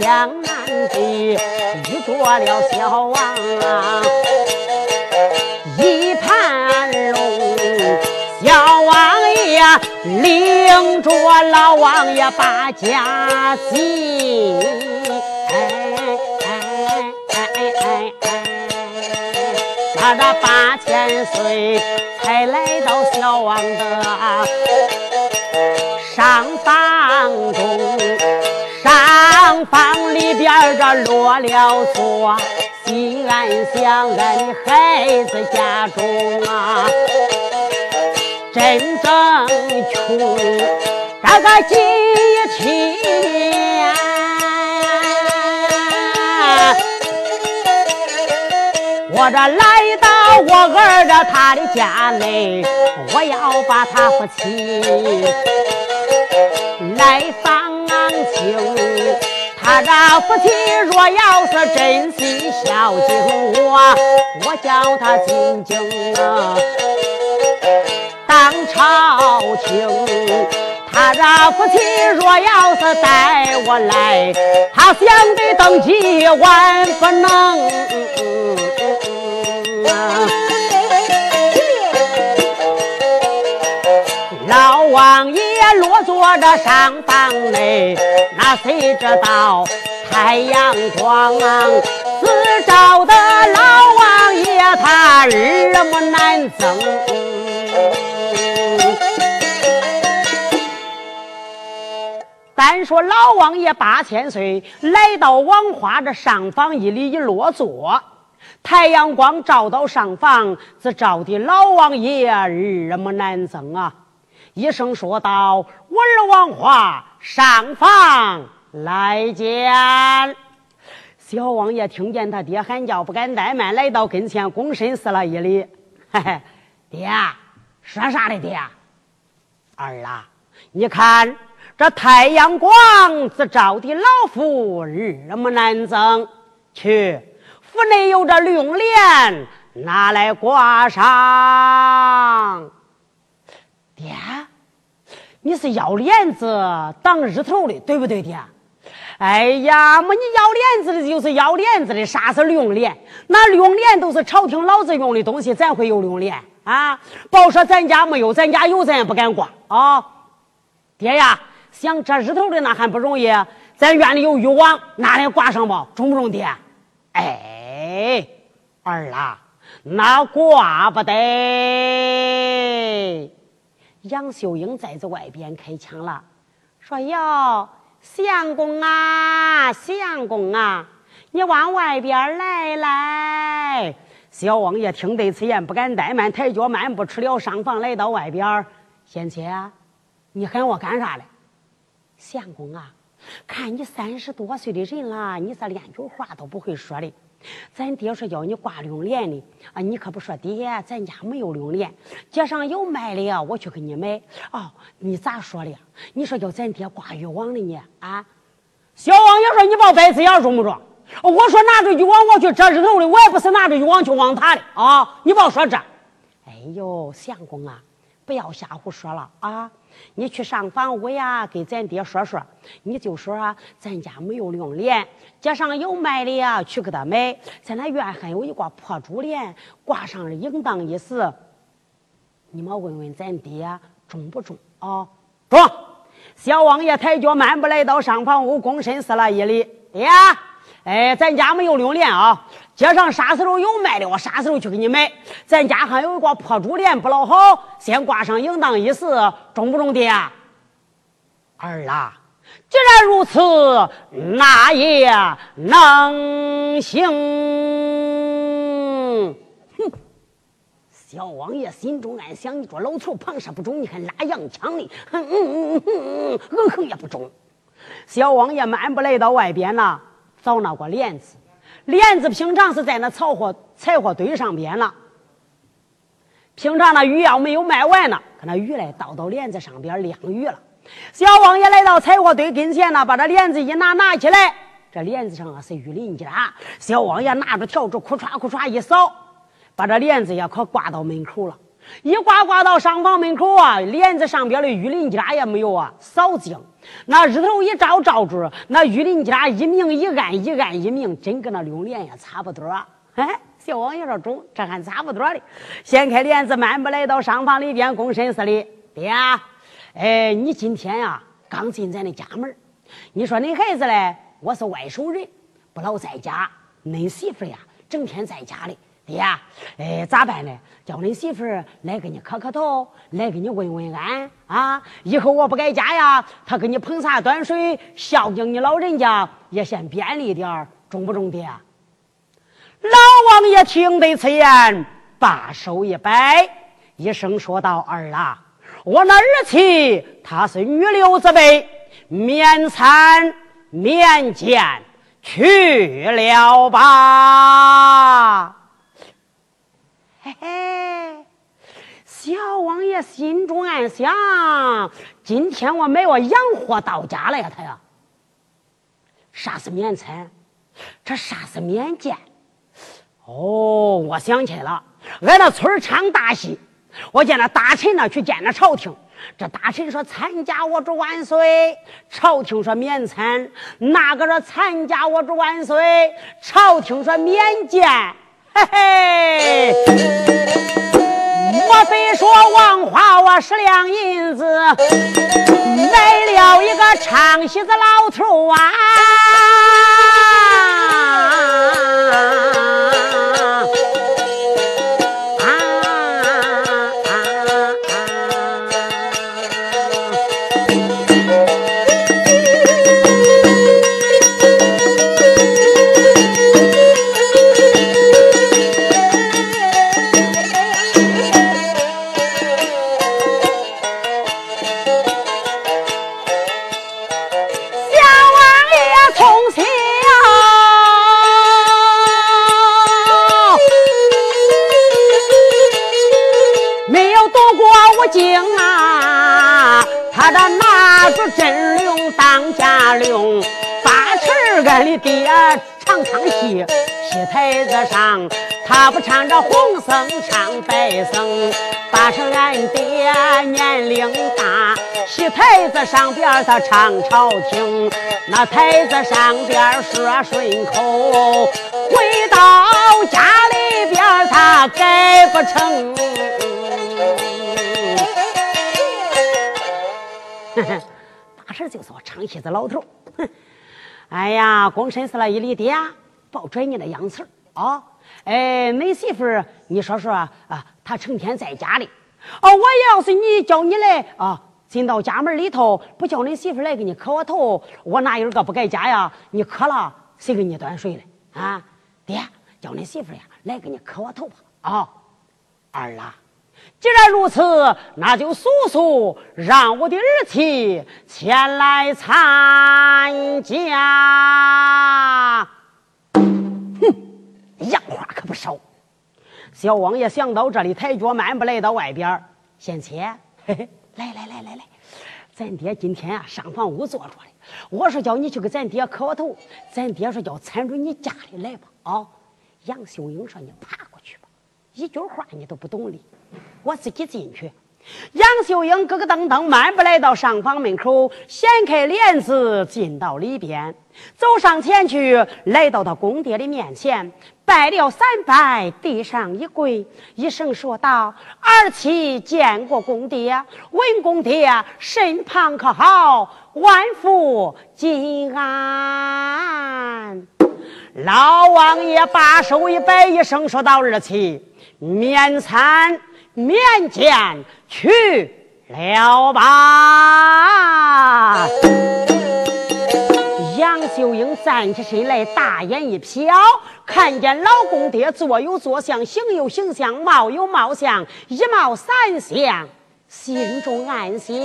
江南地，遇着了小王，一盘龙，小王爷领着老王爷把家进，哎哎哎哎哎，他这八千岁才来到小王的上房中。上房里边这落了座，心安想俺孩子家中啊，真正穷，这个几七年，我这来到我儿的他的家内，我要把他夫妻来访。情，他这夫妻若要是真心孝敬我，我叫他进京啊当朝廷。他这夫妻若要是带我来，他想得登基万不能。老王爷。落座着上房内，那谁知道太阳光自照的老王爷他日么难增。单说老王爷八千岁来到王花这上房一里一落座，太阳光照到上房，自照的老王爷日么难增啊。一声说道：“我儿王华上房来见。”小王爷听见他爹喊叫，不敢怠慢，来到跟前，躬身施了一礼：“嘿嘿，爹，说啥的爹？儿啊，你看这太阳光自照的老夫日目难增，去府内有这龙帘，拿来挂上。”爹，你是要帘子挡日头的，对不对，爹？哎呀，么你要帘子的，就是要帘子的。啥是用帘？那用帘都是朝廷老子用的东西，咱会有龙帘啊？别说咱家没有，咱家有，咱也不敢挂啊。爹呀，想遮日头的那还不容易，咱院里有渔网，拿来挂上吧，中不中，爹？哎，儿啊，那挂不得。杨秀英在这外边开枪了，说：“哟，相公啊，相公啊，你往外边来来。小王爷听得此言，不敢怠慢，抬脚慢步出了上房，来到外边。贤妻，你喊我干啥嘞？相公啊，看你三十多岁的人了，你这连句话都不会说的。咱爹说叫你挂龙帘的啊，你可不说爹，咱家没有龙帘，街上有卖的呀，我去给你买。哦，你咋说的？你说叫咱爹挂渔网的呢？啊？小王爷说你抱白子眼中不中？我说拿着渔网我去遮日头的，我也不是拿着渔网去网他的啊！你别说这。哎呦，相公啊，不要瞎胡说了啊！你去上房屋呀，给咱爹说说，你就说咱家没有龙帘，街上有卖的呀，去给他买。咱那院还有一挂破珠帘，挂上应当一时。你们问问咱爹中不中啊？中！小王爷抬脚慢步来到上房屋，躬身施了一礼。爹，哎，咱家没有龙帘啊。街上啥时候有卖的，我啥时候去给你买。咱家还有一挂破珠帘，不老好，先挂上，应当一时，中不中爹？儿啊，既然如此，那也能行。哼！小王爷心中暗想：你说老头旁射不中，你还拉洋枪的，哼嗯嗯嗯，嗯哼也不中。小王爷漫步来到外边了，找那个帘子。帘子平常是在那草货柴火堆上边了。平常那鱼要没有卖完呢，可那鱼来倒到帘子上边晾鱼了。小王爷来到柴火堆跟前呢，把这帘子一拿，拿起来，这帘子上啊是玉林家。小王爷拿着笤帚，哭嚓哭嚓一扫，把这帘子也可挂到门口了。一挂挂到上房门口啊，帘子上边的玉林家也没有啊扫净。那日头一照，照住那玉林家一明一暗，一暗一明，真跟那龙帘也差不多。哎，小王爷说中，这还差不多的。掀开帘子，慢步来到上房里边，躬身施礼：“爹，啊哎，你今天呀刚进咱的家门你说恁孩子嘞，我是外省人，不老在家。恁媳妇呀，整天在家里。爹，哎，咋办呢？叫恁媳妇来给你磕磕头，来给你问问安啊！以后我不在家呀，他给你捧茶端水，孝敬你老人家也显便利点儿，中不中？爹？老王爷听得此言，把手一摆，一声说道：“儿啊，我那儿妻她是女流之辈，免参免见，去了吧。”嘿嘿，小王爷心中暗想：今天我买个洋货到家了呀，他呀。啥是免参？这啥是免见？哦，我想起来了，俺那村唱大戏，我见那大臣呢去见那朝廷，这大臣说参加我主万岁，朝廷说免参；那个说参加我主万岁，朝廷说免见。嘿嘿，莫非说王花我十两银子买了一个唱戏的老头啊？上边他唱朝廷，那台子上边说顺口，回到家里边他改不成。大婶就是我唱戏的老头，哼。哎呀，躬身是了一礼，爹，别拽你的洋词啊！哎，恁媳妇儿，你说说啊，她成天在家里。哦，我要是你叫你来啊，进到家门里头，不叫恁媳妇来给你磕我头，我哪有个不在家呀？你磕了，谁给你端水了啊？爹，叫你媳妇呀来给你磕我头吧。啊，儿啦，既然如此，那就速速让我的儿妻前来参加。哼，样话可不少。小王爷想到这里，抬脚慢步来到外边先切，嘿嘿，来来来来来，咱爹今天啊上房屋坐着嘞。我说叫你去给咱爹磕个头，咱爹说叫搀着你家里来吧。啊，杨秀英说你爬过去吧，一句话你都不懂的，我自己进去。杨秀英咯咯噔噔慢步来到上房门口，掀开帘子进到里边，走上前去，来到他公爹的面前，拜了三拜，地上一跪，一声说道：“儿妻见过公爹，问公爹身旁可好？万福金安。”老王爷把手一摆，一声说道：“儿妻免参。”免见去了吧。杨秀英站起身来，大眼一瞟，看见老公爹坐有坐相，行有行相，貌有貌相，一貌三相，心中暗想：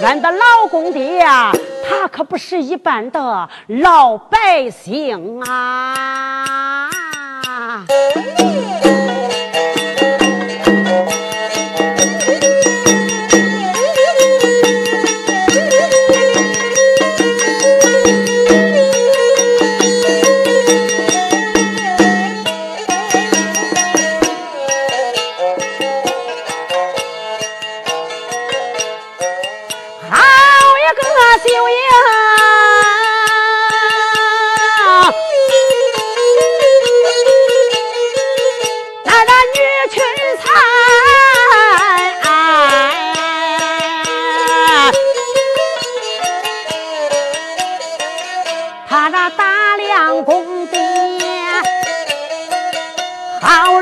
俺的老公爹呀，他可不是一般的老百姓啊！I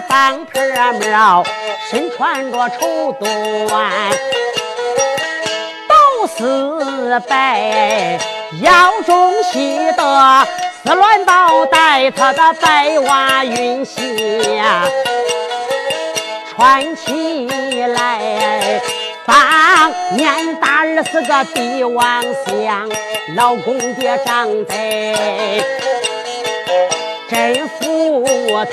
方盆儿身穿着绸缎，都是白，腰中系的丝鸾宝带，他的白袜云霞穿起来，当年大儿是个帝王相，老公爹长得真富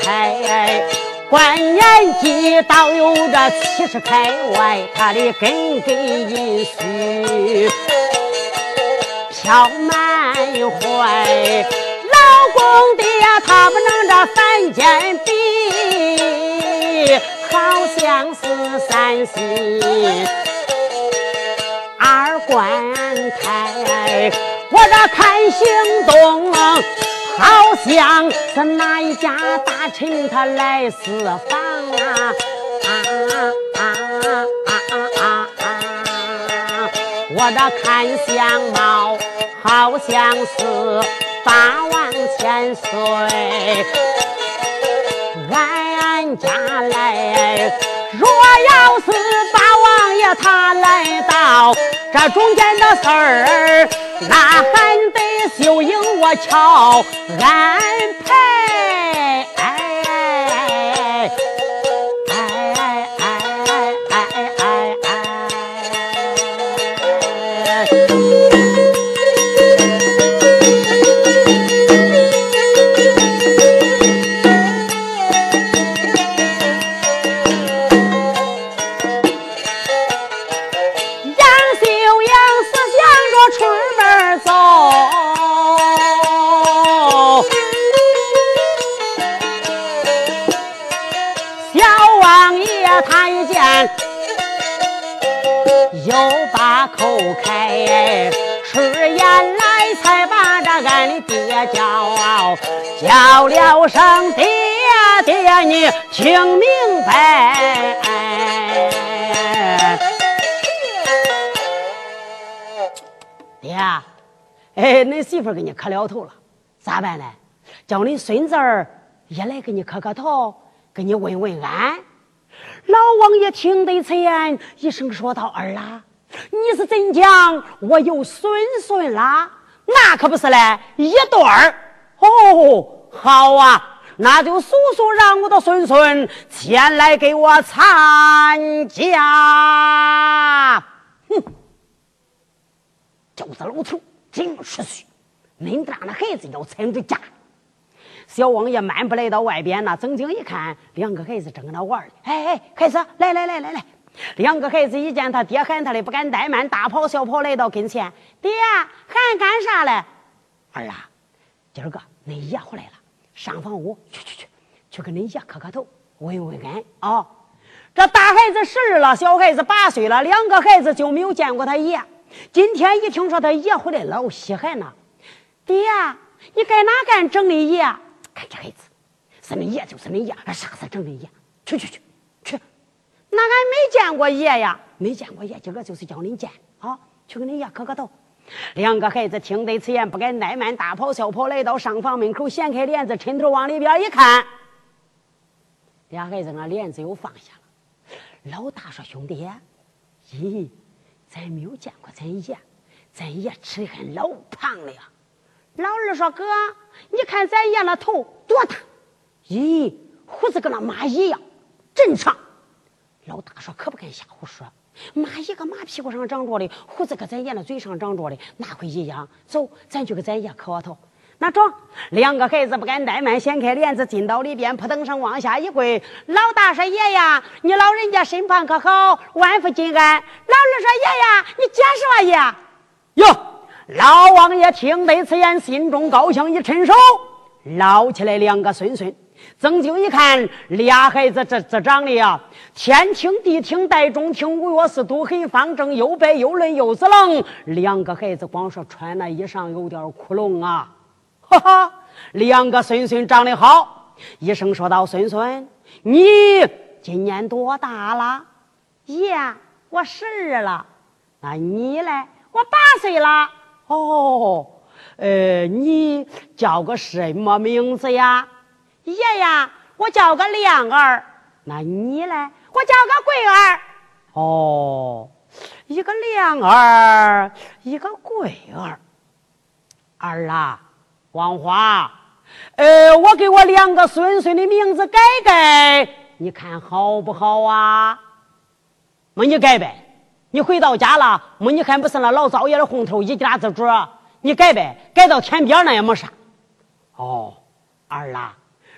态。观年纪倒有这七十开外，他的根根银须飘满怀。老公的呀，他不能这凡间比，好像是三心二官太。我这看行动。好像是哪一家大臣他来私访啊啊啊啊啊啊！我这看相貌好像是八万千岁，俺家来，若要是八王爷他来到，这中间的事儿那还得秀英我瞧。安排。爹叫，叫了声爹爹，你听明白？爹，哎，恁媳妇给你磕了头了，咋办呢？叫你孙子儿也来给你磕磕头，给你问问安。老王爷听得此言，一声说道：“儿啊，你是怎讲？我有孙孙啦？那可不是嘞，一对儿。哦，好啊，那就叔叔让我的孙孙前来给我参加。哼，就是老头真识趣，恁大的孩子要参着家。”小王爷漫步来到外边呐，睁睛一看，两个孩子正跟那玩呢。哎哎，孩子，来来来来来！两个孩子一见他爹喊他的，不敢怠慢，大跑小跑来到跟前。爹，喊干啥嘞？儿啊，今儿个恁爷回来了，上房屋去去去，去跟恁爷磕磕头，问问安啊！这大孩子十二了，小孩子八岁了，两个孩子就没有见过他爷。今天一听说他爷回来了，我稀罕呐！爹，你该哪干整的爷？看这孩子，是恁爷就是恁爷，啥事整恁爷？去去去！那俺没见过爷呀，没见过爷，今个就是叫恁见啊！去跟恁爷磕个头。两个孩子听得此言，不敢怠慢，大跑小跑来到上房门口，掀开帘子，抻头往里边一看，俩孩子那帘子又放下了。老大说：“兄弟，咦，咱没有见过咱爷，咱爷吃的很老胖了呀。”老二说：“哥。”你看咱爷那头多大？咦，胡子跟那蚂蚁一样，真长。老大说：“可不敢瞎胡说，蚂蚁搁马屁股上长着的，胡子搁咱爷那嘴上长着的，哪会一样？走，咱去给咱爷磕个头。那中，两个孩子不敢怠慢，掀开帘子进到里边，扑腾上往下一跪。老大说：“爷呀，你老人家身旁可好？万福金安。”老二说：“爷呀，你解释吧，爷。”哟。老王爷听得此言，心中高兴，一伸手捞起来两个孙孙。曾经一看，俩孩子这这长得呀，天听地听，带中听，五岳四都很方正，又白又嫩又子楞。两个孩子光说穿那衣裳有点窟窿啊，哈哈！两个孙孙长得好，医生说道：“孙孙，你今年多大了？”爷，我十二了。那你嘞？我八岁了。哦，呃，你叫个什么名字呀？爷呀，我叫个亮儿。那你呢？我叫个桂儿。哦，一个亮儿，一个桂儿。儿啊，王华，呃，我给我两个孙孙的名字改改，你看好不好啊？没你改呗。你回到家了，没你看不是那老灶爷的红头一家子主，你改呗，改到天边那也没啥。哦，儿啊，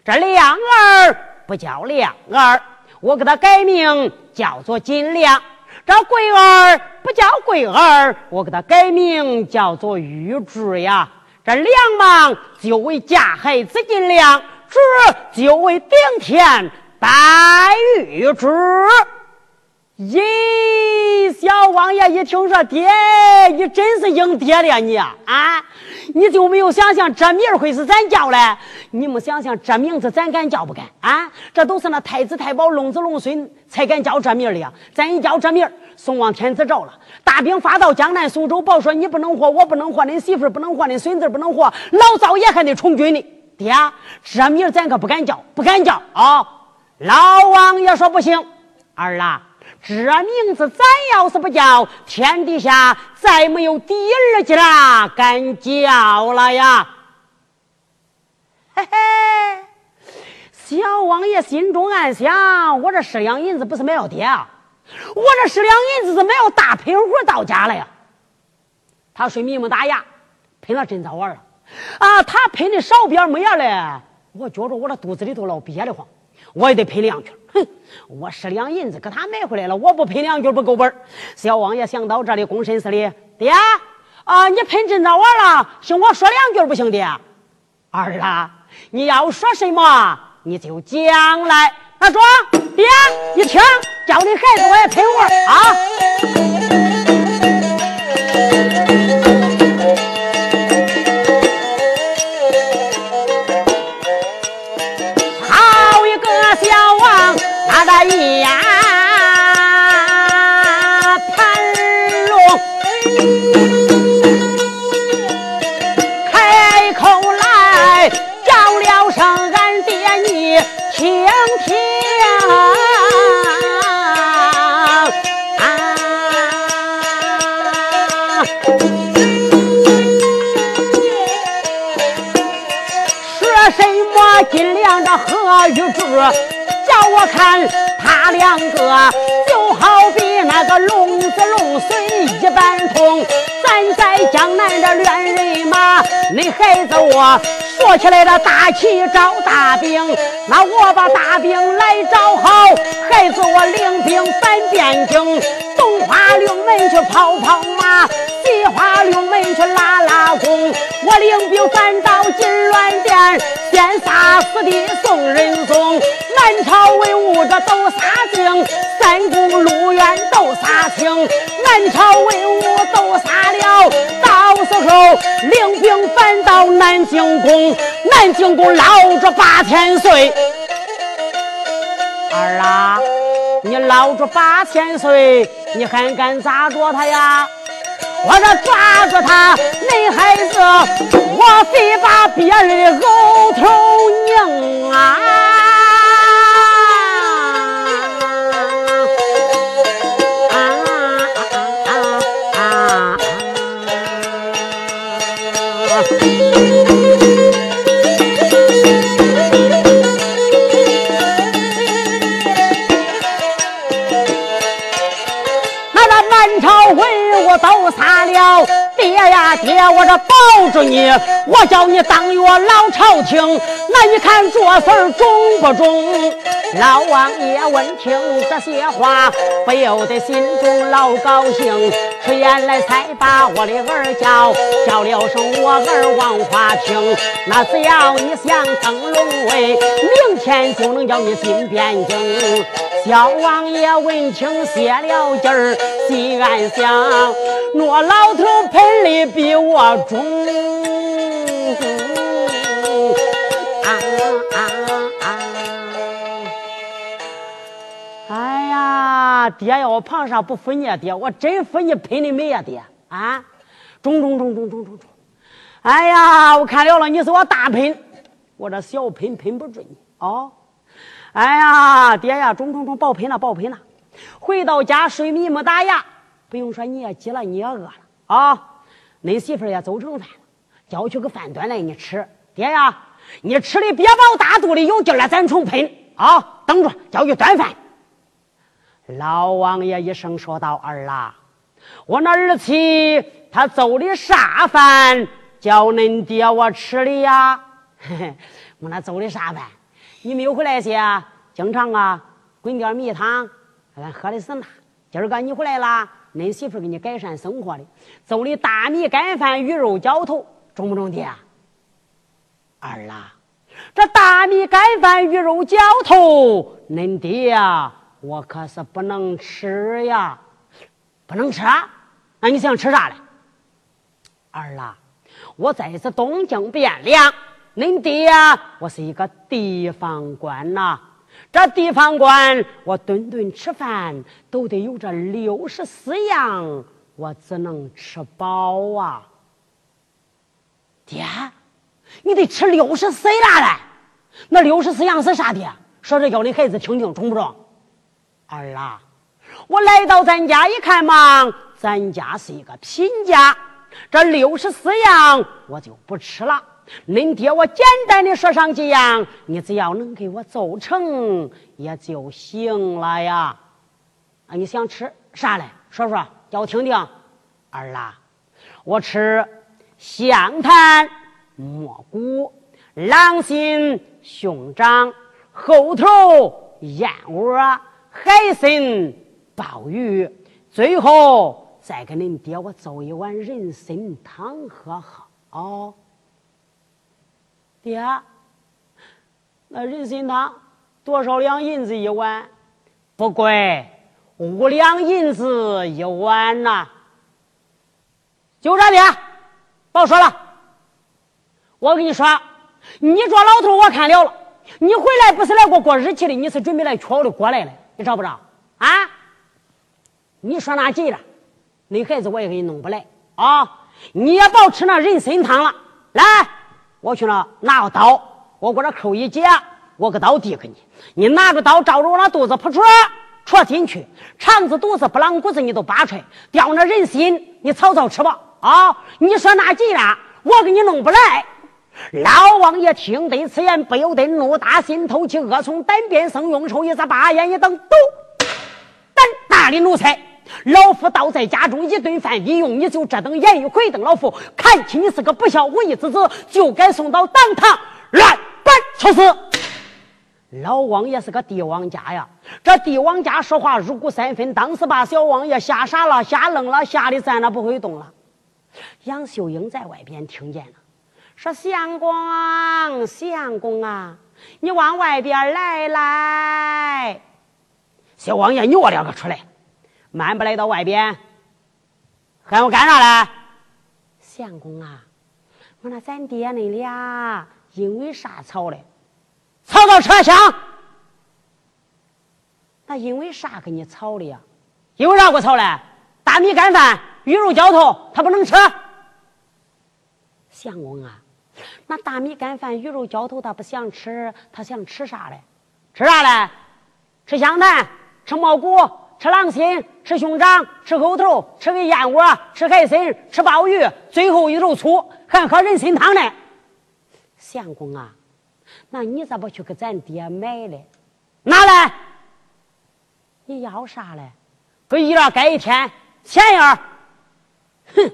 这亮儿不叫亮儿，我给他改名叫做金亮；这桂儿不叫桂儿，我给他改名叫做玉珠呀。这梁王就为嫁孩子金亮，珠就为顶天戴玉珠。咦，小王爷一听说爹，你真是应爹了你啊！你就没有想想这名会是咱叫嘞？你没想想这名字咱敢叫不敢啊？这都是那太子太保、龙子龙孙才敢叫这名的呀！咱一叫这名，宋王天子诏了，大兵发到江南苏州，报说你不能活，我不能活，你媳妇不能活，你孙子不能活，老早爷还得充军呢。爹，这名咱可不敢叫，不敢叫啊！老王爷说不行，儿啊。这名字咱要是不叫，天底下再没有第二家敢叫了呀！嘿嘿，小王爷心中暗想：我这十两银子不是没有爹啊，我这十两银子是没有大喷壶到家了呀。他睡迷蒙大牙，喷了真早玩了啊！他喷的少边没样嘞，我觉着我这肚子里头老憋得慌。我也得喷两圈，我十两银子给他买回来了，我不赔两句不够本小王爷想到这里，躬身施礼：“爹啊，你喷真着我了，行，我说两句不行的？儿啊，你要说什么你就讲来。他说，爹你听，叫你孩子我也喷活啊。何玉柱？叫我看他两个，就好比那个龙子龙孙一般通。咱在江南这恋人马，那孩子我说起来这大旗招大兵，那我把大兵来找好，孩子我领兵反边境，东华六门去跑跑马。西花六门去拉拉我领兵赶到金銮殿，先杀死的宋仁宗。南朝文武这都杀尽，三宫陆院都杀清，南朝文武都杀了。到时候领兵反到南京宫，南京宫捞着八千岁。儿啊，你捞着八千岁，你还敢咋着他呀？我这抓住他，恁孩子，我非把别人的额头拧啊！都散了，爹呀爹，我这保着你，我叫你当月老朝廷，那你看这事儿中不中？老王爷闻听这些话，不由得心中老高兴，出言来才把我的儿叫，叫了声我儿王华清。那只要你想登龙位，明天就能叫你进汴京。小王爷闻听泄了劲儿，心暗想：那老头喷的比我重。呀，爹呀，我旁啥不服你啊？爹，我真服你喷的美呀，爹啊！中中中中中中中！哎呀，我看了了，你是我大喷，我这小喷喷不准你啊！哎呀，爹呀，中中中，爆喷了，爆喷了！回到家睡迷没打牙，不用说你也急了，你也饿了啊！恁媳妇也走成饭了，叫去个饭端来你吃。爹呀，你吃的别把我大肚里有劲了，咱重喷啊！等着，叫去端饭。老王爷一声说道：“儿啊，我那儿妻他做的啥饭叫恁爹我吃的呀？嘿嘿，我那做的啥饭？”你没有回来些，经常啊滚点米汤，俺喝的是那。今儿个你回来了，恁媳妇给你改善生活的，做的大米干饭、鱼肉浇头，中不中爹？儿啊，这大米干饭、鱼肉浇头，恁爹呀，我可是不能吃呀，不能吃啊。那你想吃啥嘞？儿啊，我在这东京汴梁。恁爹呀，我是一个地方官呐。这地方官，我顿顿吃饭都得有这六十四样，我只能吃饱啊。爹，你得吃六十四样嘞。那六十四样是啥的？说着叫你孩子听听，中不中？儿啊，我来到咱家一看嘛，咱家是一个贫家，这六十四样我就不吃了。恁爹，我简单的说上几样，你只要能给我做成也就行了呀。啊，你想吃啥嘞？说说，叫我听听。儿啦，我吃香檀、蘑菇、狼心、熊掌、猴头、燕窝、海参、鲍鱼，最后再给恁爹我做一碗人参汤喝喝哦。爹，那人参汤多少两银子一碗？不贵，五两银子一碗呐。就这爹，别说了。我跟你说，你这老头我看了了。你回来不是来过过日期的，你是准备来缺我的锅来了，你知不知道？啊？你说那急了，那孩子我也给你弄不来啊！你也别吃那人参汤了，来。我去那拿个刀，我搁这扣一截，我个刀递给你，你拿着刀照着我那肚子扑出，戳进去，肠子、肚子、不啷骨子你都扒出来，掉那人心，你草草吃吧。啊，你说那急了，我给你弄不来，老王爷听得此言，不由得怒打心头起，恶从胆边生，用手一撒，把眼一瞪，都胆大的奴才！老夫倒在家中一顿饭，利用你就这等言语回瞪老夫，看起你是个不孝无义之子，就该送到当堂乱板处死。老王爷是个帝王家呀，这帝王家说话入骨三分，当时把小王爷吓傻了，吓愣了，吓得站了不会动了。杨秀英在外边听见了，说：“相公，相公啊，你往外边来来。”小王爷你我两个出来，慢不来到外边，喊我干啥嘞？相公啊，我那咱爹恁俩因为啥吵嘞？吵到车厢，那因为啥跟你吵的呀？因为啥给我吵嘞？大米干饭、鱼肉浇头，他不能吃。相公啊，那大米干饭、鱼肉浇头他不想吃，他想吃啥嘞？吃啥嘞？吃香檀，吃蘑菇，吃狼心，吃熊掌，吃狗头，吃个燕窝，吃海参，吃鲍鱼，最后一头醋，还喝人参汤呢。相公啊！那你咋不去给咱爹买嘞？拿来！你要啥嘞？给一了盖一天钱呀！哼，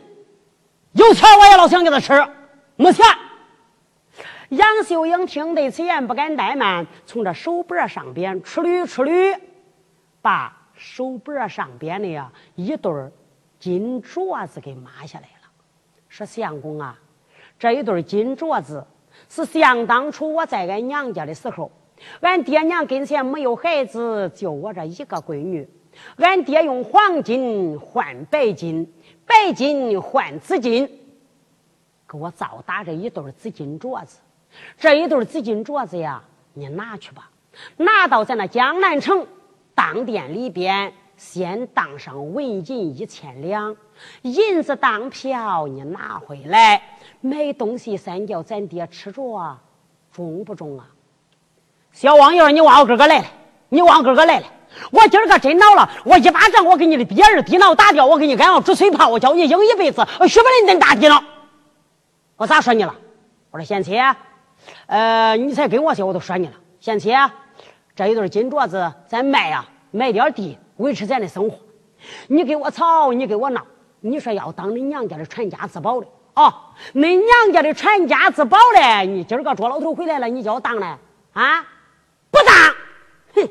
有钱我也老想给他吃，没钱。杨秀英听得此言，不敢怠慢，从这手脖上边出捋出捋，把手脖上边的呀一对金镯子给抹下来了。说相公啊，这一对金镯子。是想当初我在俺娘家的时候，俺爹娘跟前没有孩子，就我这一个闺女。俺爹用黄金换白金，白金换紫金，给我造打这一对紫金镯子。这一对紫金镯子呀，你拿去吧，拿到咱那江南城当店里边，先当上纹银一千两，银子当票，你拿回来。买东西三叫咱爹吃着，中不中啊？小王爷，你往我哥哥来了，你往哥哥来了。我今儿个真恼了，我一巴掌，我给你的爹儿地脑打掉，我给你安上煮水泡，我叫你硬一辈子，学不来你大地脑。我咋说你了？我说贤妻，呃，你才跟我说，我都说你了。贤妻，这一对金镯子咱卖呀，卖点地维持咱的生活。你给我吵，你给我闹，你说要当你娘家的传家之宝的。哦，恁娘家的传家之宝嘞！你今儿个捉老头回来了，你叫我当嘞？啊，不当！哼，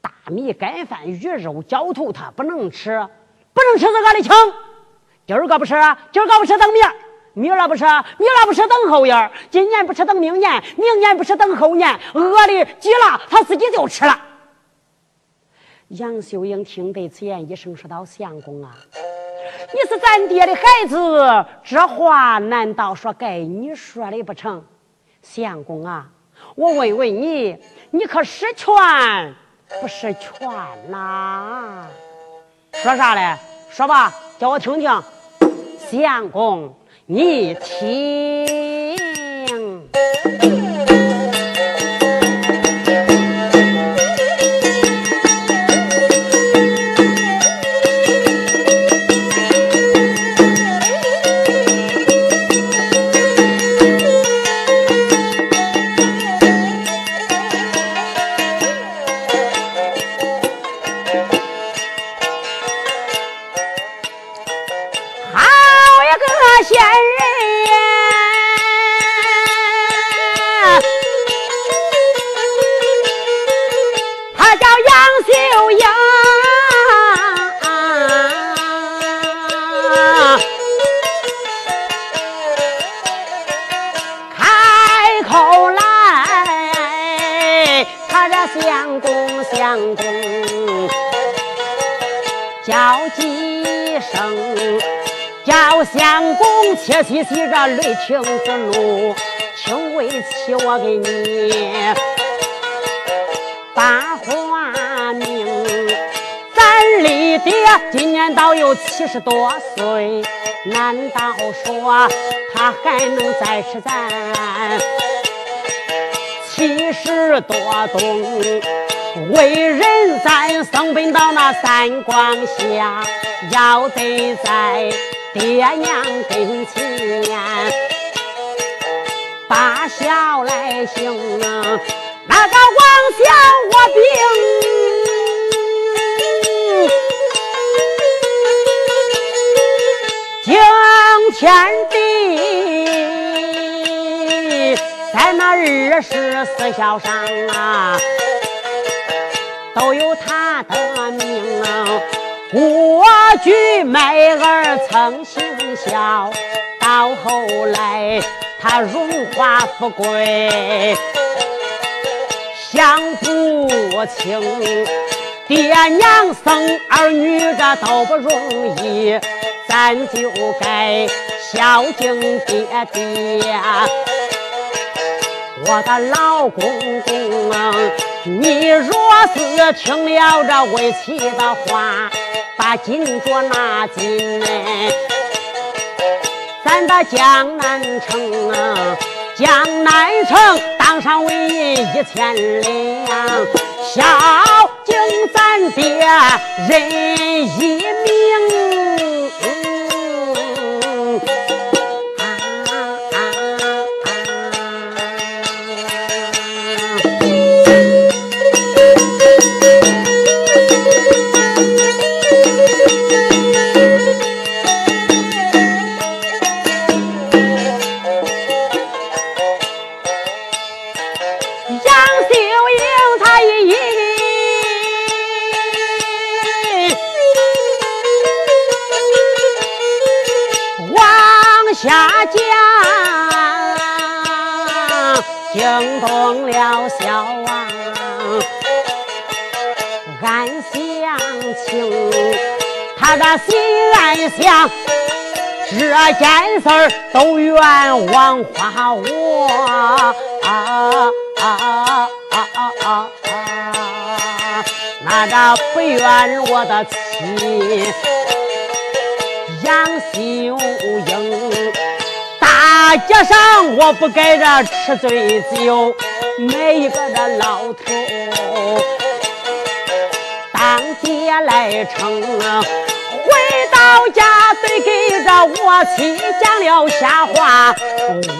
大米干饭、鱼肉浇头，他不能吃，不能吃这个的请。今儿个不吃，今儿个不吃等明儿，明儿不吃，明儿不吃等后儿，今年不吃等明年，明年不吃等后年，饿的急了，他自己就吃了。杨秀英听得此言，一声说道：“相公啊。”你是咱爹的孩子，这话难道说该你说的不成？相公啊，我问问你，你可是权不是权呐？说啥嘞？说吧，叫我听听。相公，你听。七十多岁，难道说他还能再吃咱七十多冬？为人咱生本到那三光下，要得在。爹娘跟前，把笑来行，那个王十四孝上啊，都有他的名。过去妹儿曾行孝，到后来。他荣华富贵享不清，爹娘生儿女这都不容易，咱就该孝敬爹爹。我的老公公啊，你若是听了这为妻的话，把金镯拿进来。咱的江南城啊，江南城当上为一千两，孝敬咱爹人一命。了小王，俺想情，他的心暗想，这件事儿都冤枉花我啊啊啊啊啊！那个不怨我的妻杨秀英。大街上我不该这吃醉酒，每一个那老头当爹来称。回到家得给这我妻讲了瞎话，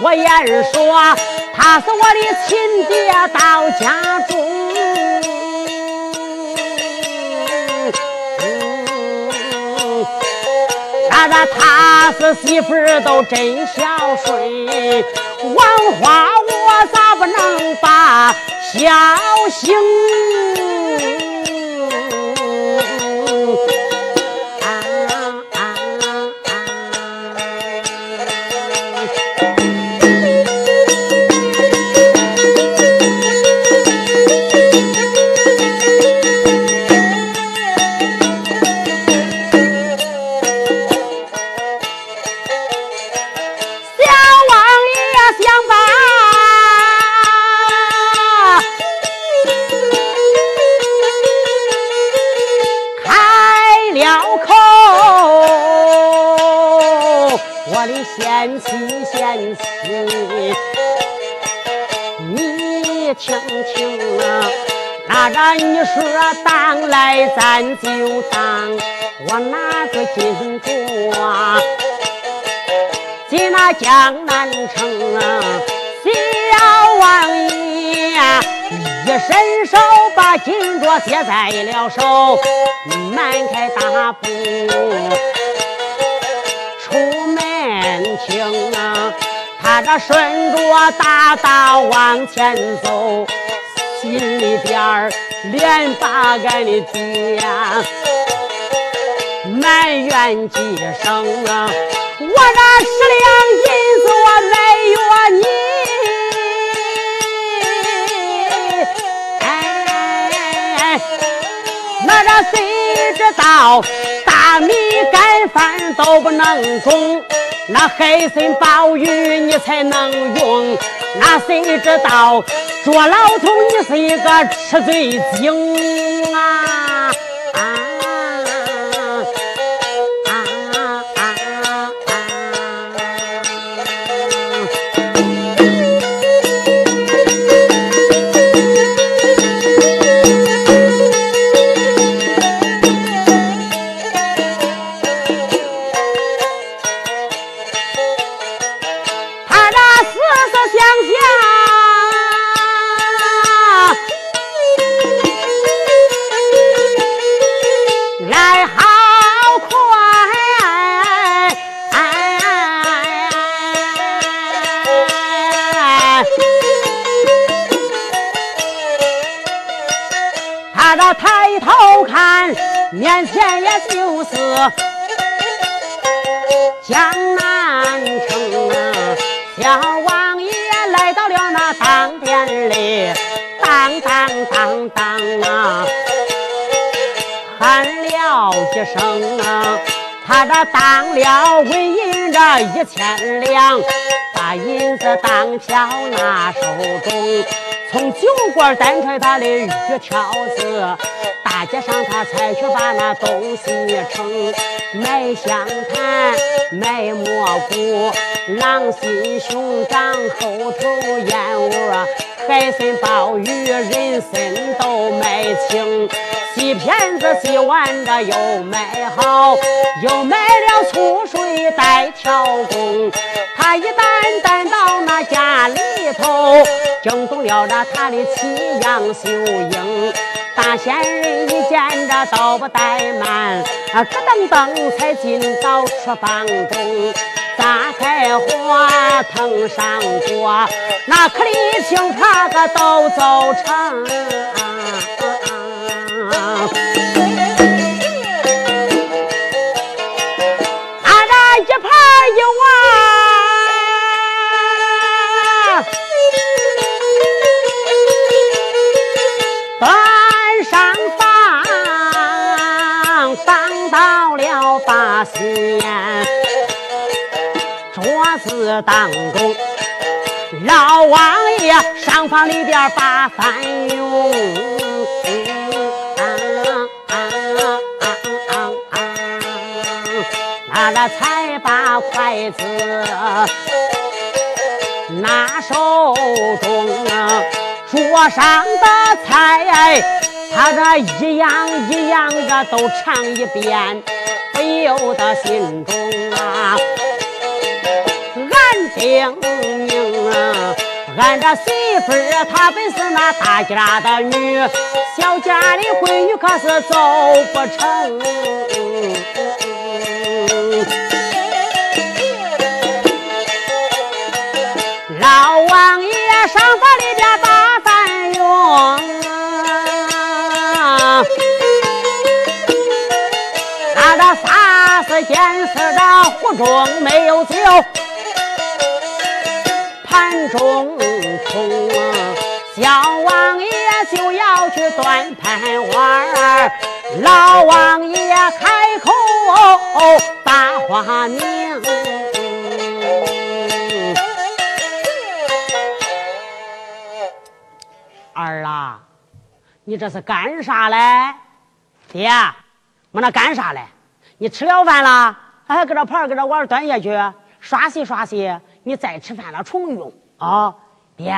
我言说他是我的亲爹到家中。那他是媳妇儿都真孝顺，王花我咋不能把孝行？说当来咱就当，我拿个金镯进那江南城啊，小王爷啊一伸手把金镯接在了手，迈开大步出门厅啊，他这顺着大道往前走。心里边儿连把俺的爹埋怨几声啊！我那十两银子我没有你，哎，那这谁知道大米干饭都不能种，那海参鲍鱼你才能用，那谁知道？捉老头，你是一个吃醉精面前也就是江南城啊。小王爷来到了那当店里，当当当当啊，喊了一声啊。他这当了纹银这一千两，把银子当票拿手中，从酒馆担出他的玉条子，街上他才去把那东西称，卖香檀，卖蘑菇，狼心熊掌，后头燕窝，海参鲍鱼，人参都卖清。洗片子洗完这又买好，又买了醋水带调工。他一担担到那家里头，惊动了那他的妻杨秀英。大仙人一见这刀不怠慢，啊咯噔噔才进到厨房中，炸开火腾上锅，那可里青菜个都走成。当中，老王爷上房里边把饭用，拿着菜把筷子拿手中，桌上的菜他这一样一样的都尝一遍，不由得心中啊。英明啊！俺这媳妇儿她本是那大家的女，小家的闺女可是走不成。老王爷上房里边把饭用，那这啥是件事的壶中没有酒。中空，小王爷就要去端盘碗儿，老王爷开口把话明。儿啊，你这是干啥嘞？爹，我那干啥嘞？你吃了饭了？还搁这盘搁这碗端下去，刷洗刷洗。你再吃饭了重用啊，爹！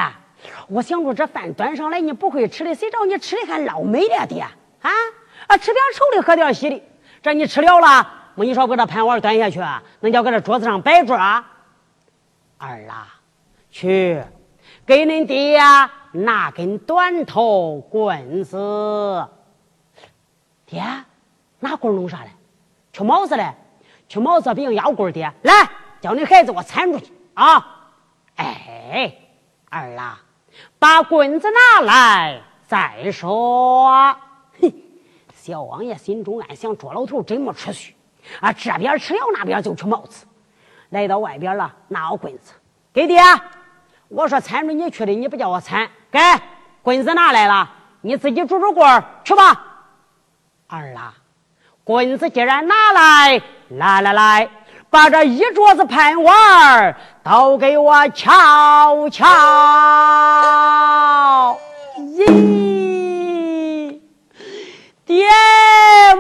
我想着这饭端上来，你不会吃的，谁找你吃的还老美了，爹啊啊！吃点稠的，喝点稀的，这你吃了了，我你说搁这盘碗端下去，那叫搁这桌子上摆桌？儿啊，去给恁爹拿根短头棍子。爹，拿棍弄啥嘞？去帽子嘞？去帽子饼腰棍爹，来叫你孩子我搀出去。啊，哎，儿啊，把棍子拿来再说。哼，小王爷心中暗想：捉老头真没出息啊！这边吃了，那边就出帽子。来到外边了，拿棍子给爹。我说搀着你去的，你不叫我搀，给棍子拿来了，你自己拄拄棍儿去吧。二啦，棍子既然拿来，来来来。把这一桌子盘碗儿都给我瞧瞧！咦，爹，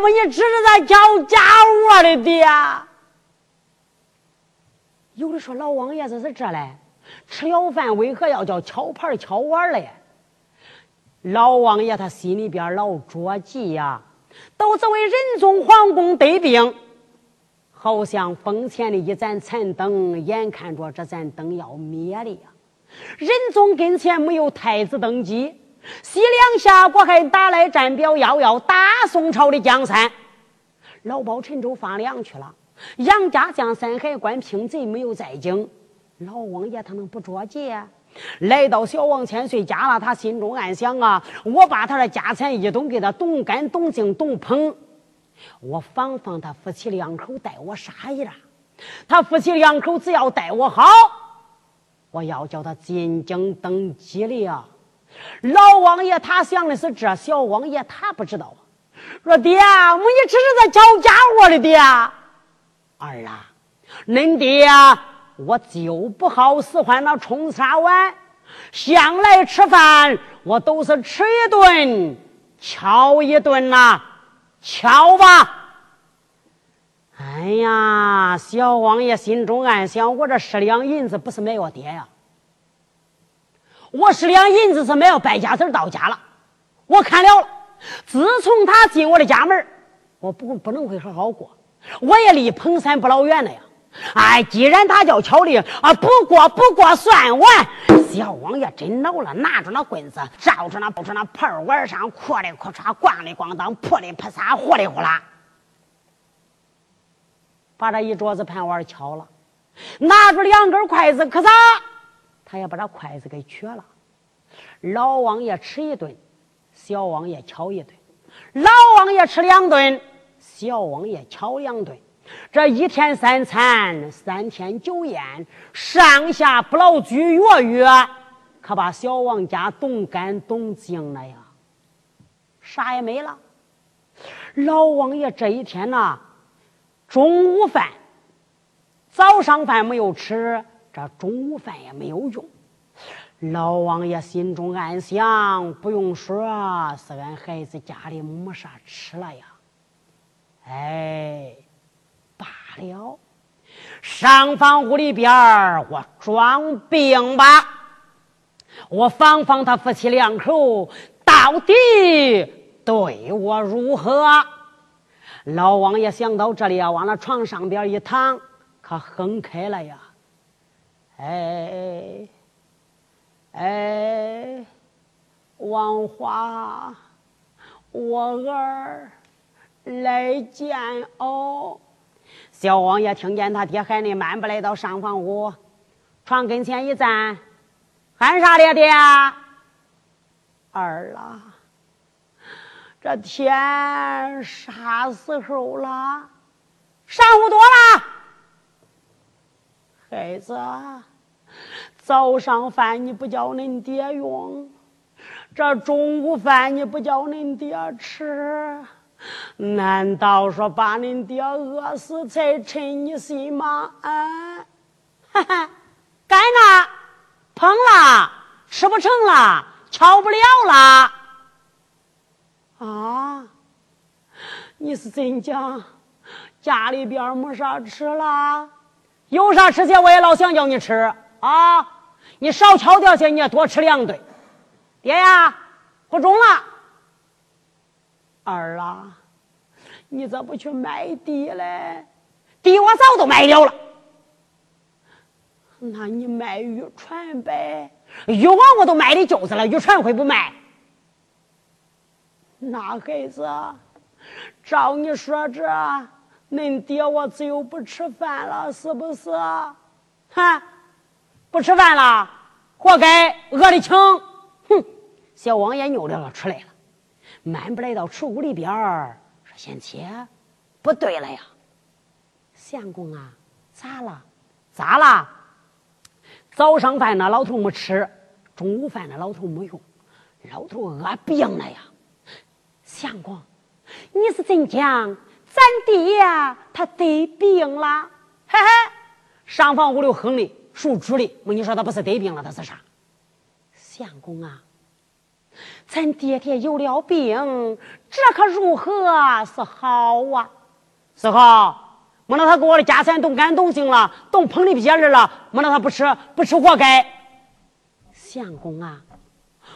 我你这是在叫家务的爹？有的说老王爷这是这嘞，吃了饭为何要叫敲盘敲碗嘞？老王爷他心里边老着急呀，都是为仁宗皇宫得病。好像风前的一盏残灯，眼看着这盏灯要灭了呀！仁宗跟前没有太子登基，西凉下国还打来战表，要要打宋朝的江山。老包陈州放粮去了，杨家将山海关平贼没有在京，老王爷他能不着急？来到小王千岁家了，他心中暗想啊，我把他的家产一东给他懂干懂净懂捧，我防防他夫妻两口待我啥样？他夫妻两口只要待我好，我要叫他进京登基了。老王爷他想的是这，小王爷他不知道啊。说爹，我你这是在找家伙的爹。儿啊，恁爹啊我就不好使唤那冲茶碗，向来吃饭我都是吃一顿敲一顿呐，瞧吧。哎呀，小王爷心中暗想：我这十两银子不是买我爹呀，我十两银子是买我败家子到家了。我看了，自从他进我的家门，我不不能会好好过。我也离彭山不老远了呀。哎，既然他叫巧丽啊，不过不过算完。小王爷真恼了，拿着那棍子照着那不着那盆碗上，扩里扩嚓，咣里咣当，破里破撒，活里呼啦。把这一桌子盘碗敲了，拿出两根筷子，可咋？他也把这筷子给取了。老王爷吃一顿，小王爷敲一顿；老王爷吃两顿，小王爷敲两顿。这一天三餐，三天酒宴，上下不老居，月月可把小王家冻干冻净了呀，啥也没了。老王爷这一天呐。中午饭，早上饭没有吃，这中午饭也没有用。老王爷心中暗想：不用说，是俺孩子家里没啥吃了呀。哎，了，上房屋里边我装病吧，我访访他夫妻两口到底对我如何。老王爷想到这里啊，往那床上边一躺，可哼开了呀！哎哎，王华，我儿来见哦。小王爷听见他爹喊的，慢步来到上房屋，床跟前一站，喊啥的爹？儿啊！这天啥时候了？晌午多了。孩子，早上饭你不叫恁爹用，这中午饭你不叫恁爹吃，难道说把恁爹饿死才趁你心吗？啊，哈哈，干了，碰了，吃不成了，敲不了了。啊！你是真讲家里边没啥吃了？有啥吃些我也老想叫你吃啊！你少敲掉些，你也多吃两顿。爹呀，不中了。儿啊，你咋不去卖地嘞？地我早都卖了了。那你卖渔船呗？渔网我都卖的就是了，渔船会不卖？那孩子，照你说这，恁爹我只有不吃饭了，是不是？哈，不吃饭了，活该，饿的轻。哼！小王爷扭着了出来了，慢步来到厨屋里边儿，：“贤妻，不对了呀，相公啊，咋了？咋了？早上饭那老头没吃，中午饭那老头没用，老头饿病了呀。”相公，你是真讲咱爹呀？他得病了，嘿嘿，上房屋里哼的，属猪的。我跟你说，他不是得病了，他是啥？相公啊，咱爹爹有了病，这可如何是好啊？是好，没让他给我的家产动干动净了，动捧的别人了，莫让他不吃，不吃活该。相公啊，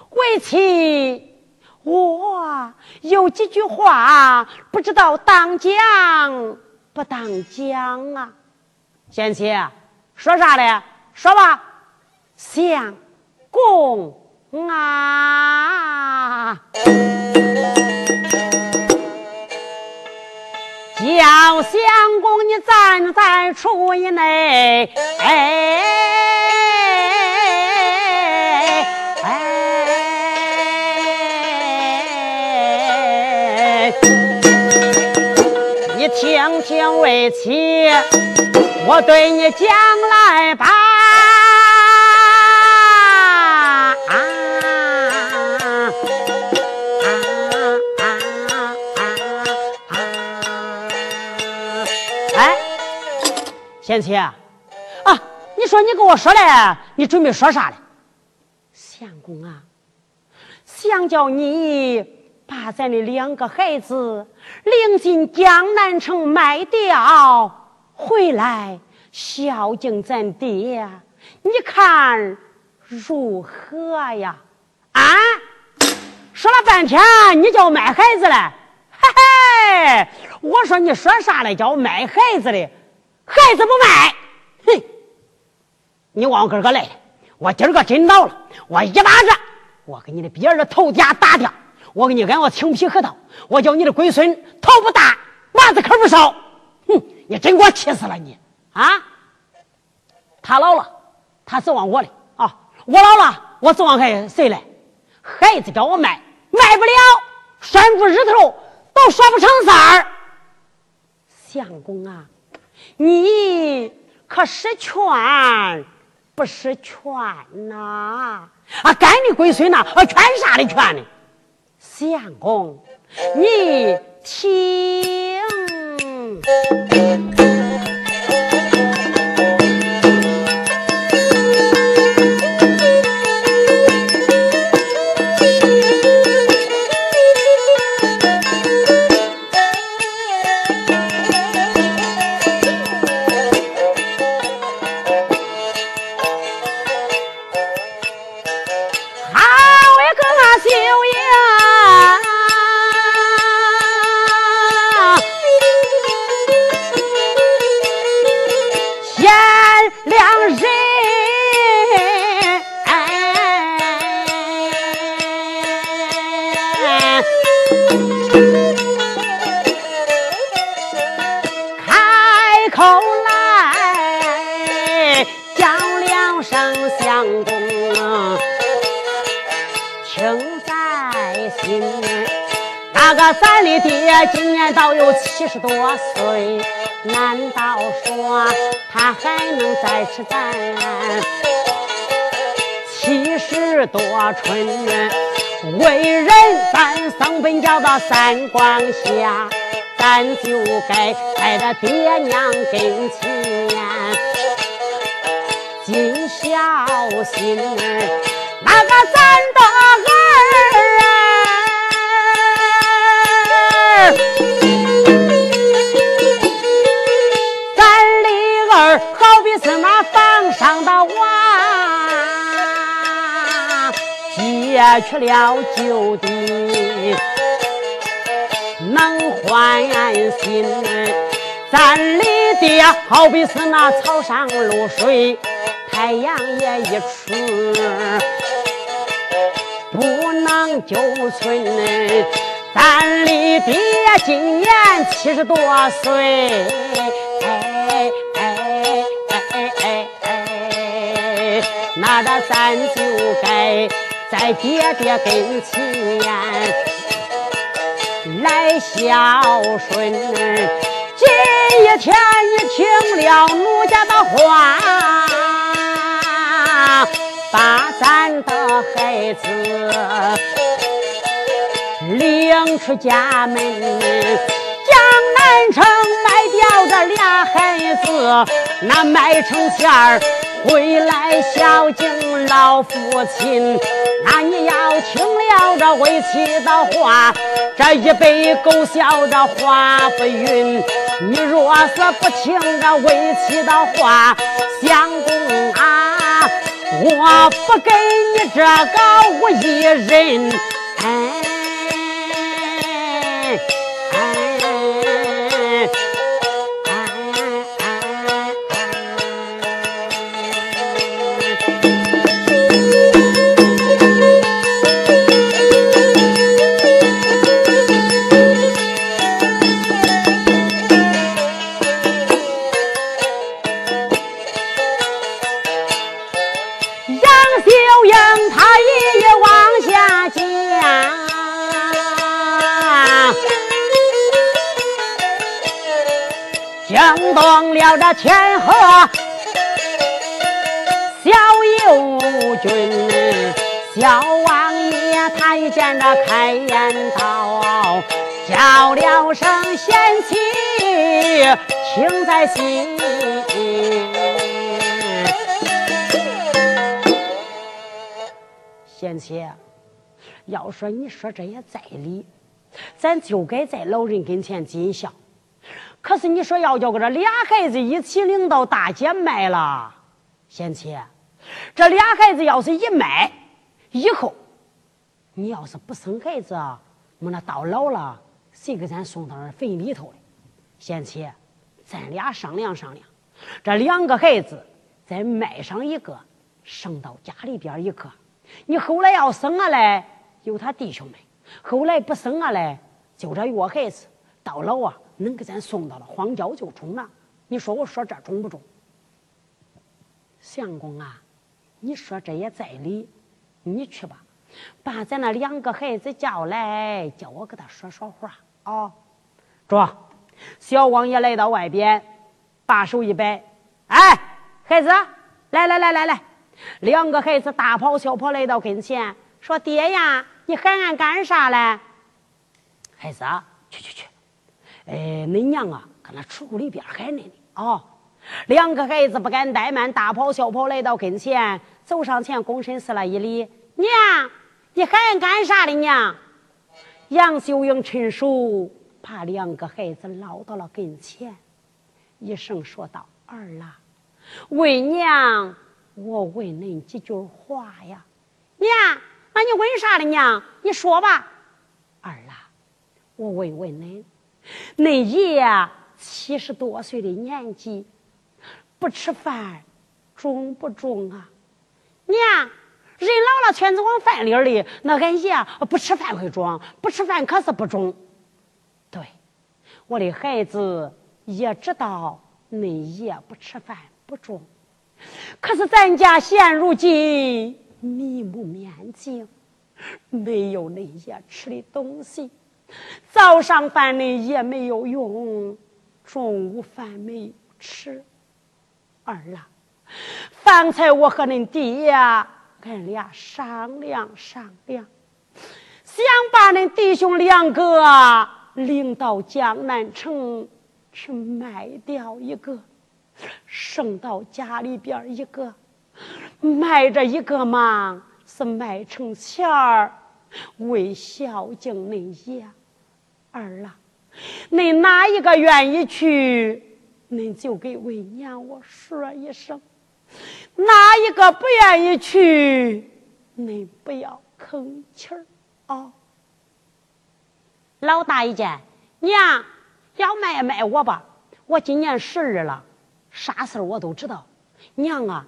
为妻。我有几句话不知道当讲不当讲啊，贤妻说啥嘞？说吧，相公啊！叫相公你站在厨艺内，哎。听听为妻，我对你将来吧。贤妻啊，啊，你说你跟我说嘞，你准备说啥嘞？相公啊，想叫你把咱的两个孩子领进江南城卖掉，回来孝敬咱爹，你看如何呀？啊，说了半天，你叫卖孩子嘞？嘿嘿，我说你说啥嘞？叫卖孩子的，孩子不卖，哼！你往我这儿个来，我今儿个真恼了，我一巴掌，我给你的逼儿子头家打掉，我给你按我青皮核桃，我叫你的龟孙头不大，麻子口不少，哼！你真给我气死了你啊！他老了，他指望我的啊，我老了，我指望还谁嘞？孩子叫我卖，卖不了，拴住日头。都说不成事儿，相公啊，你可是劝不是劝呐？啊，该你龟孙呐，啊，劝啥的劝呢？相公，你听。今年倒有七十多岁，难道说他还能再吃咱七十多春？为人咱生本叫到三光下，咱就该在这爹娘跟前尽孝心，那个咱的 咱的儿好比是那房上的娃，接去了旧的能换新。咱的爹好比是那草上露水，太阳也一出不能久存。咱的爹今年七十多岁，哎哎哎哎哎哎，那咱就该在爹爹跟前来孝顺。今天你听了奴家的话，把咱的孩子。领出家门，江南城卖掉这俩孩子，那卖成钱儿回来孝敬老父亲。那你要听了这为妻的话，这一辈狗笑这话不匀。你若是不听这为妻的话，相公啊，我不给你这个无义人。惊动了这天河小友军，小王爷看见这开言道，叫了声贤妻，听在心。贤妻，要说你说这也在理，咱就该在老人跟前尽孝。可是你说要叫个这俩孩子一起领到大街卖了，贤妻，这俩孩子要是一卖，以后你要是不生孩子，么那到老了谁给咱送到那坟里头的？贤妻，咱俩商量商量，这两个孩子再卖上一个，生到家里边一个，你后来要生啊嘞，有他弟兄们；后来不生啊嘞，就这一个孩子到老啊。能给咱送到了荒郊就中了，你说我说这中不中？相公啊，你说这也在理，你去吧，把咱那两个孩子叫来，叫我给他说说话啊。着，小王爷来到外边，把手一摆，哎，孩子，来来来来来，两个孩子大跑小跑来到跟前，说爹呀，你喊俺干啥嘞？孩子，去去去。哎，恁娘啊，搁那厨里边喊恁呢啊！两个孩子不敢怠慢，大跑小跑来到跟前，走上前躬身施了一礼：“娘，你喊干啥的娘？”杨秀英伸手把两个孩子捞到了跟前，一声说道：“儿啦，为娘，我问恁几句话呀。”娘，那你问啥的娘？你说吧。儿啦，我问问恁。恁爷七十多岁的年纪，不吃饭，中不中啊？娘，人老了全是往饭里儿的。那俺爷不吃饭会中，不吃饭可是不中。对，我的孩子也知道恁爷不吃饭不中，可是咱家现如今米目面净，没有恁爷吃的东西。早上饭呢也没有用，中午饭没有吃。儿啊，方才我和恁爹，俺俩商量商量，想把恁弟兄两个领到江南城去卖掉一个，剩到家里边一个，卖这一个嘛，是卖成钱儿，为孝敬恁爷。儿啊，恁哪一个愿意去，恁就给为娘我说一声；哪一个不愿意去，恁不要吭气儿啊。老大一见，娘要卖卖我吧，我今年十二了，啥事儿我都知道。娘啊，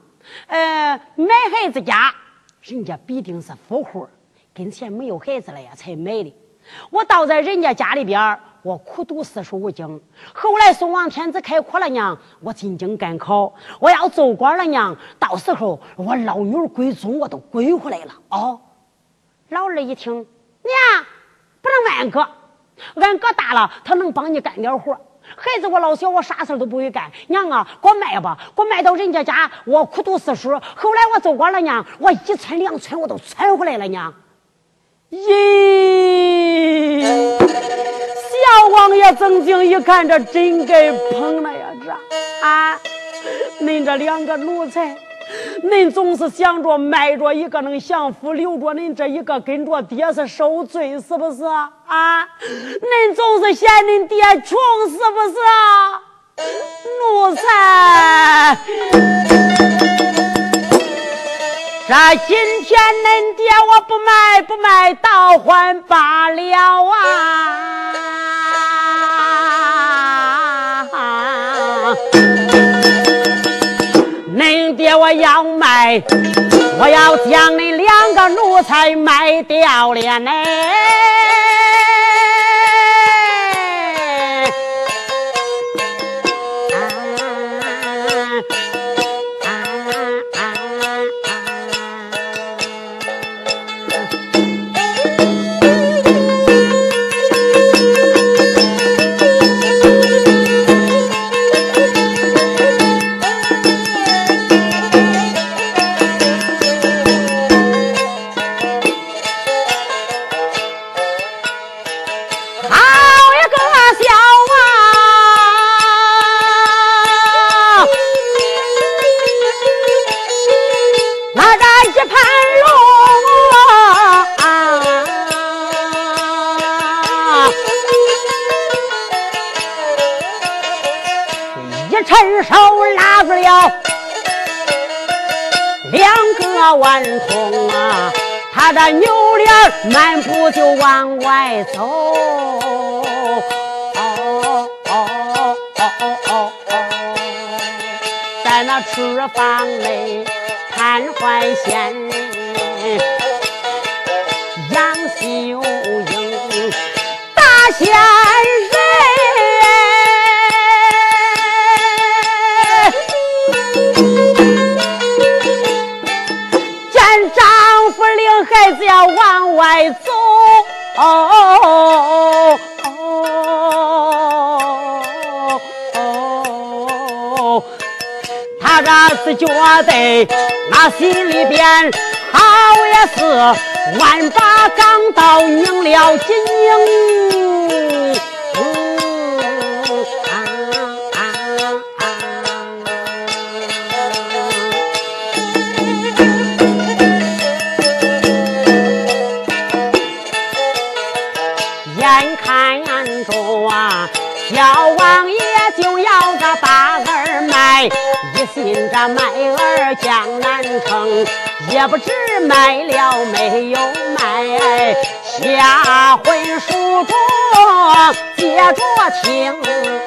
呃，买孩子家，人家必定是富户，跟前没有孩子了呀，才买的。我倒在人家家里边我苦读四书五经。后来宋王天子开国了娘，我进京赶考，我要做官了娘。到时候我老女儿归宗，我都归回来了。哦，老二一听，娘不能卖俺哥，俺哥大了，他能帮你干点活。孩子我老小，我啥事都不会干。娘啊，给我卖吧，给我卖到人家家，我苦读四书。后来我做官了娘，我一村两村我都传回来了娘。咦，小王爷曾经一看，这真该捧了呀！这啊，恁这两个奴才，恁总是想着卖着一个能享福，留着恁这一个跟着爹是受罪，是不是啊？恁总是嫌恁爹穷，是不是啊？奴才。这今天恁爹我不卖不卖，倒还罢了啊！恁爹我要卖，我要将恁两个奴才卖掉了呢。要两个万通啊他的牛脸满步就往外走？在那厨房内看坏仙人杨秀英大侠孩子要往外走，哦哦，哦他这是觉得那心里边好也是万把钢刀拧了紧一心这卖儿江南城，也不知卖了没有卖。下回书中接着听。